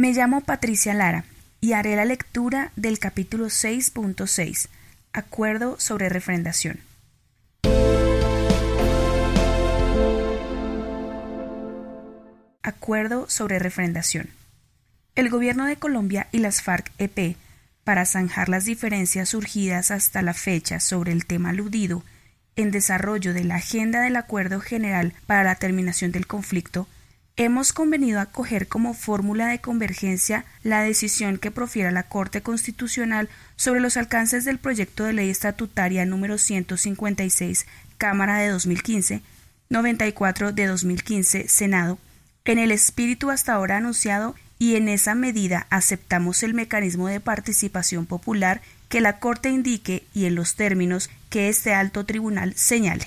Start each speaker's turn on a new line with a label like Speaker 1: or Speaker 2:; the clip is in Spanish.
Speaker 1: Me llamo Patricia Lara y haré la lectura del capítulo 6.6, Acuerdo sobre refrendación. Acuerdo sobre refrendación. El gobierno de Colombia y las FARC-EP, para zanjar las diferencias surgidas hasta la fecha sobre el tema aludido, en desarrollo de la agenda del Acuerdo General para la Terminación del Conflicto, hemos convenido acoger como fórmula de convergencia la decisión que profiera la Corte Constitucional sobre los alcances del proyecto de ley estatutaria número 156, Cámara de 2015, 94 de 2015, Senado, en el espíritu hasta ahora anunciado y en esa medida aceptamos el mecanismo de participación popular que la Corte indique y en los términos que este alto tribunal señale.